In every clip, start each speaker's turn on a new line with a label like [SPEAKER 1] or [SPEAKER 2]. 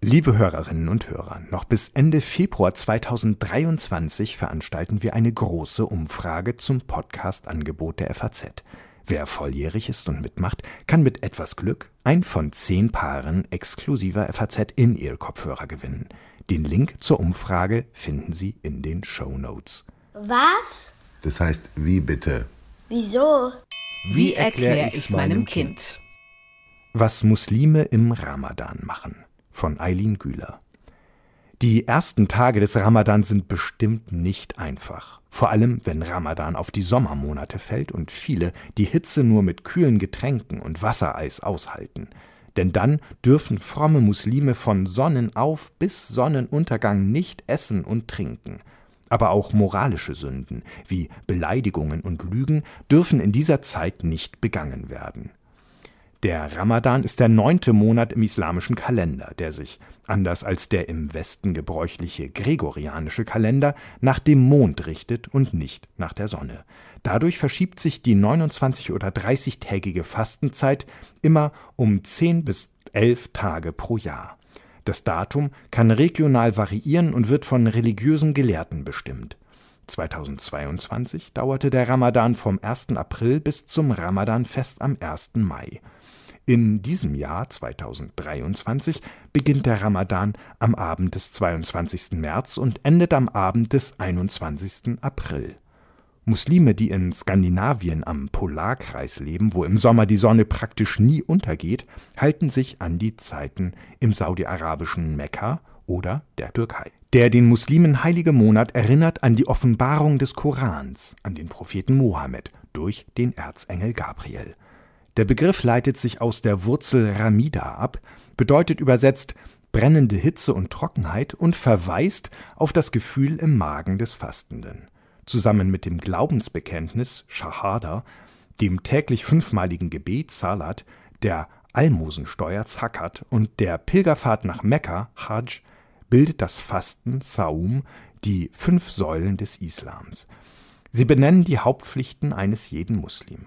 [SPEAKER 1] Liebe Hörerinnen und Hörer, noch bis Ende Februar 2023 veranstalten wir eine große Umfrage zum Podcast-Angebot der FAZ. Wer volljährig ist und mitmacht, kann mit etwas Glück ein von zehn Paaren exklusiver FAZ In-Ear-Kopfhörer gewinnen. Den Link zur Umfrage finden Sie in den Show Notes.
[SPEAKER 2] Was?
[SPEAKER 3] Das heißt, wie bitte?
[SPEAKER 2] Wieso?
[SPEAKER 4] Wie erkläre ich es meinem Kind?
[SPEAKER 1] Was Muslime im Ramadan machen von Eileen Güler. Die ersten Tage des Ramadan sind bestimmt nicht einfach. Vor allem, wenn Ramadan auf die Sommermonate fällt und viele die Hitze nur mit kühlen Getränken und Wassereis aushalten. Denn dann dürfen fromme Muslime von Sonnenauf bis Sonnenuntergang nicht essen und trinken. Aber auch moralische Sünden wie Beleidigungen und Lügen dürfen in dieser Zeit nicht begangen werden. Der Ramadan ist der neunte Monat im islamischen Kalender, der sich, anders als der im Westen gebräuchliche gregorianische Kalender, nach dem Mond richtet und nicht nach der Sonne. Dadurch verschiebt sich die 29 oder 30-tägige Fastenzeit immer um 10 bis 11 Tage pro Jahr. Das Datum kann regional variieren und wird von religiösen Gelehrten bestimmt. 2022 dauerte der Ramadan vom 1. April bis zum Ramadanfest am 1. Mai. In diesem Jahr 2023 beginnt der Ramadan am Abend des 22. März und endet am Abend des 21. April. Muslime, die in Skandinavien am Polarkreis leben, wo im Sommer die Sonne praktisch nie untergeht, halten sich an die Zeiten im saudi-arabischen Mekka oder der Türkei. Der den Muslimen heilige Monat erinnert an die Offenbarung des Korans, an den Propheten Mohammed durch den Erzengel Gabriel. Der Begriff leitet sich aus der Wurzel Ramida ab, bedeutet übersetzt brennende Hitze und Trockenheit und verweist auf das Gefühl im Magen des Fastenden. Zusammen mit dem Glaubensbekenntnis Shahada, dem täglich fünfmaligen Gebet Salat, der Almosensteuer Zakat und der Pilgerfahrt nach Mekka Hajj bildet das Fasten Saum die fünf Säulen des Islams. Sie benennen die Hauptpflichten eines jeden Muslim.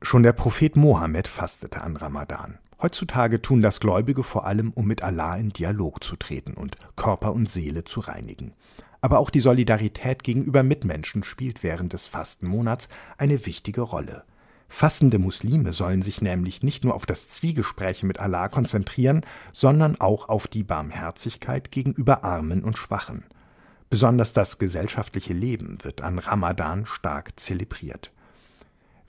[SPEAKER 1] Schon der Prophet Mohammed fastete an Ramadan. Heutzutage tun das Gläubige vor allem, um mit Allah in Dialog zu treten und Körper und Seele zu reinigen. Aber auch die Solidarität gegenüber Mitmenschen spielt während des Fastenmonats eine wichtige Rolle. Fastende Muslime sollen sich nämlich nicht nur auf das Zwiegespräch mit Allah konzentrieren, sondern auch auf die Barmherzigkeit gegenüber Armen und Schwachen. Besonders das gesellschaftliche Leben wird an Ramadan stark zelebriert.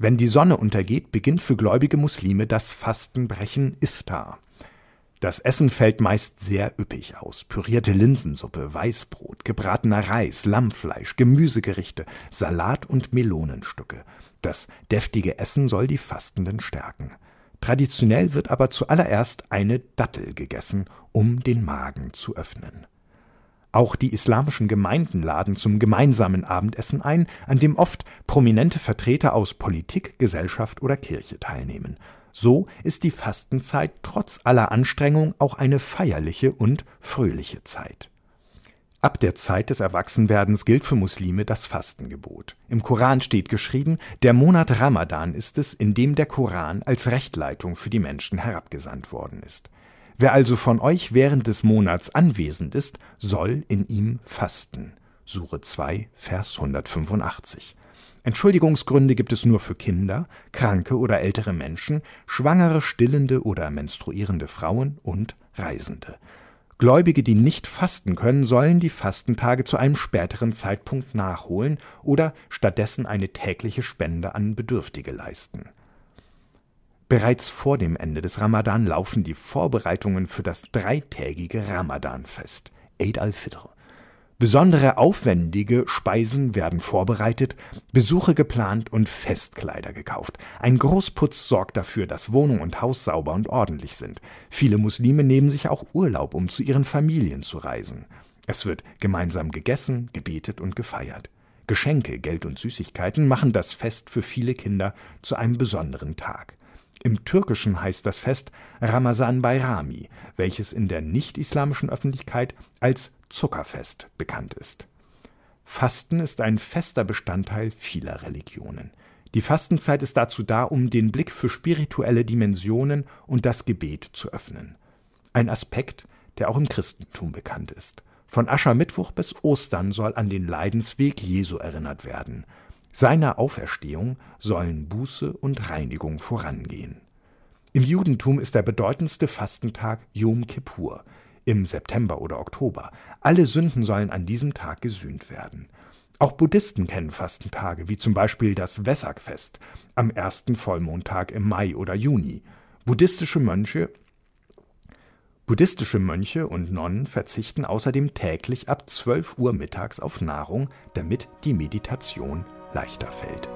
[SPEAKER 1] Wenn die Sonne untergeht, beginnt für gläubige Muslime das Fastenbrechen Iftar. Das Essen fällt meist sehr üppig aus. Pürierte Linsensuppe, Weißbrot, gebratener Reis, Lammfleisch, Gemüsegerichte, Salat und Melonenstücke. Das deftige Essen soll die Fastenden stärken. Traditionell wird aber zuallererst eine Dattel gegessen, um den Magen zu öffnen. Auch die islamischen Gemeinden laden zum gemeinsamen Abendessen ein, an dem oft prominente Vertreter aus Politik, Gesellschaft oder Kirche teilnehmen. So ist die Fastenzeit trotz aller Anstrengung auch eine feierliche und fröhliche Zeit. Ab der Zeit des Erwachsenwerdens gilt für Muslime das Fastengebot. Im Koran steht geschrieben, der Monat Ramadan ist es, in dem der Koran als Rechtleitung für die Menschen herabgesandt worden ist. Wer also von euch während des Monats anwesend ist, soll in ihm fasten. Sure 2, Vers 185. Entschuldigungsgründe gibt es nur für Kinder, kranke oder ältere Menschen, schwangere, stillende oder menstruierende Frauen und Reisende. Gläubige, die nicht fasten können, sollen die Fastentage zu einem späteren Zeitpunkt nachholen oder stattdessen eine tägliche Spende an Bedürftige leisten. Bereits vor dem Ende des Ramadan laufen die Vorbereitungen für das dreitägige Ramadanfest, Eid al-Fitr. Besondere aufwendige Speisen werden vorbereitet, Besuche geplant und Festkleider gekauft. Ein Großputz sorgt dafür, dass Wohnung und Haus sauber und ordentlich sind. Viele Muslime nehmen sich auch Urlaub, um zu ihren Familien zu reisen. Es wird gemeinsam gegessen, gebetet und gefeiert. Geschenke, Geld und Süßigkeiten machen das Fest für viele Kinder zu einem besonderen Tag. Im Türkischen heißt das Fest Ramazan Bayrami, welches in der nicht-islamischen Öffentlichkeit als Zuckerfest bekannt ist. Fasten ist ein fester Bestandteil vieler Religionen. Die Fastenzeit ist dazu da, um den Blick für spirituelle Dimensionen und das Gebet zu öffnen. Ein Aspekt, der auch im Christentum bekannt ist. Von Aschermittwoch bis Ostern soll an den Leidensweg Jesu erinnert werden. Seiner Auferstehung sollen Buße und Reinigung vorangehen. Im Judentum ist der bedeutendste Fastentag Yom Kippur im September oder Oktober. Alle Sünden sollen an diesem Tag gesühnt werden. Auch Buddhisten kennen Fastentage, wie zum Beispiel das Wessakfest am ersten Vollmondtag im Mai oder Juni. Buddhistische Mönche Buddhistische Mönche und Nonnen verzichten außerdem täglich ab 12 Uhr mittags auf Nahrung, damit die Meditation leichter fällt.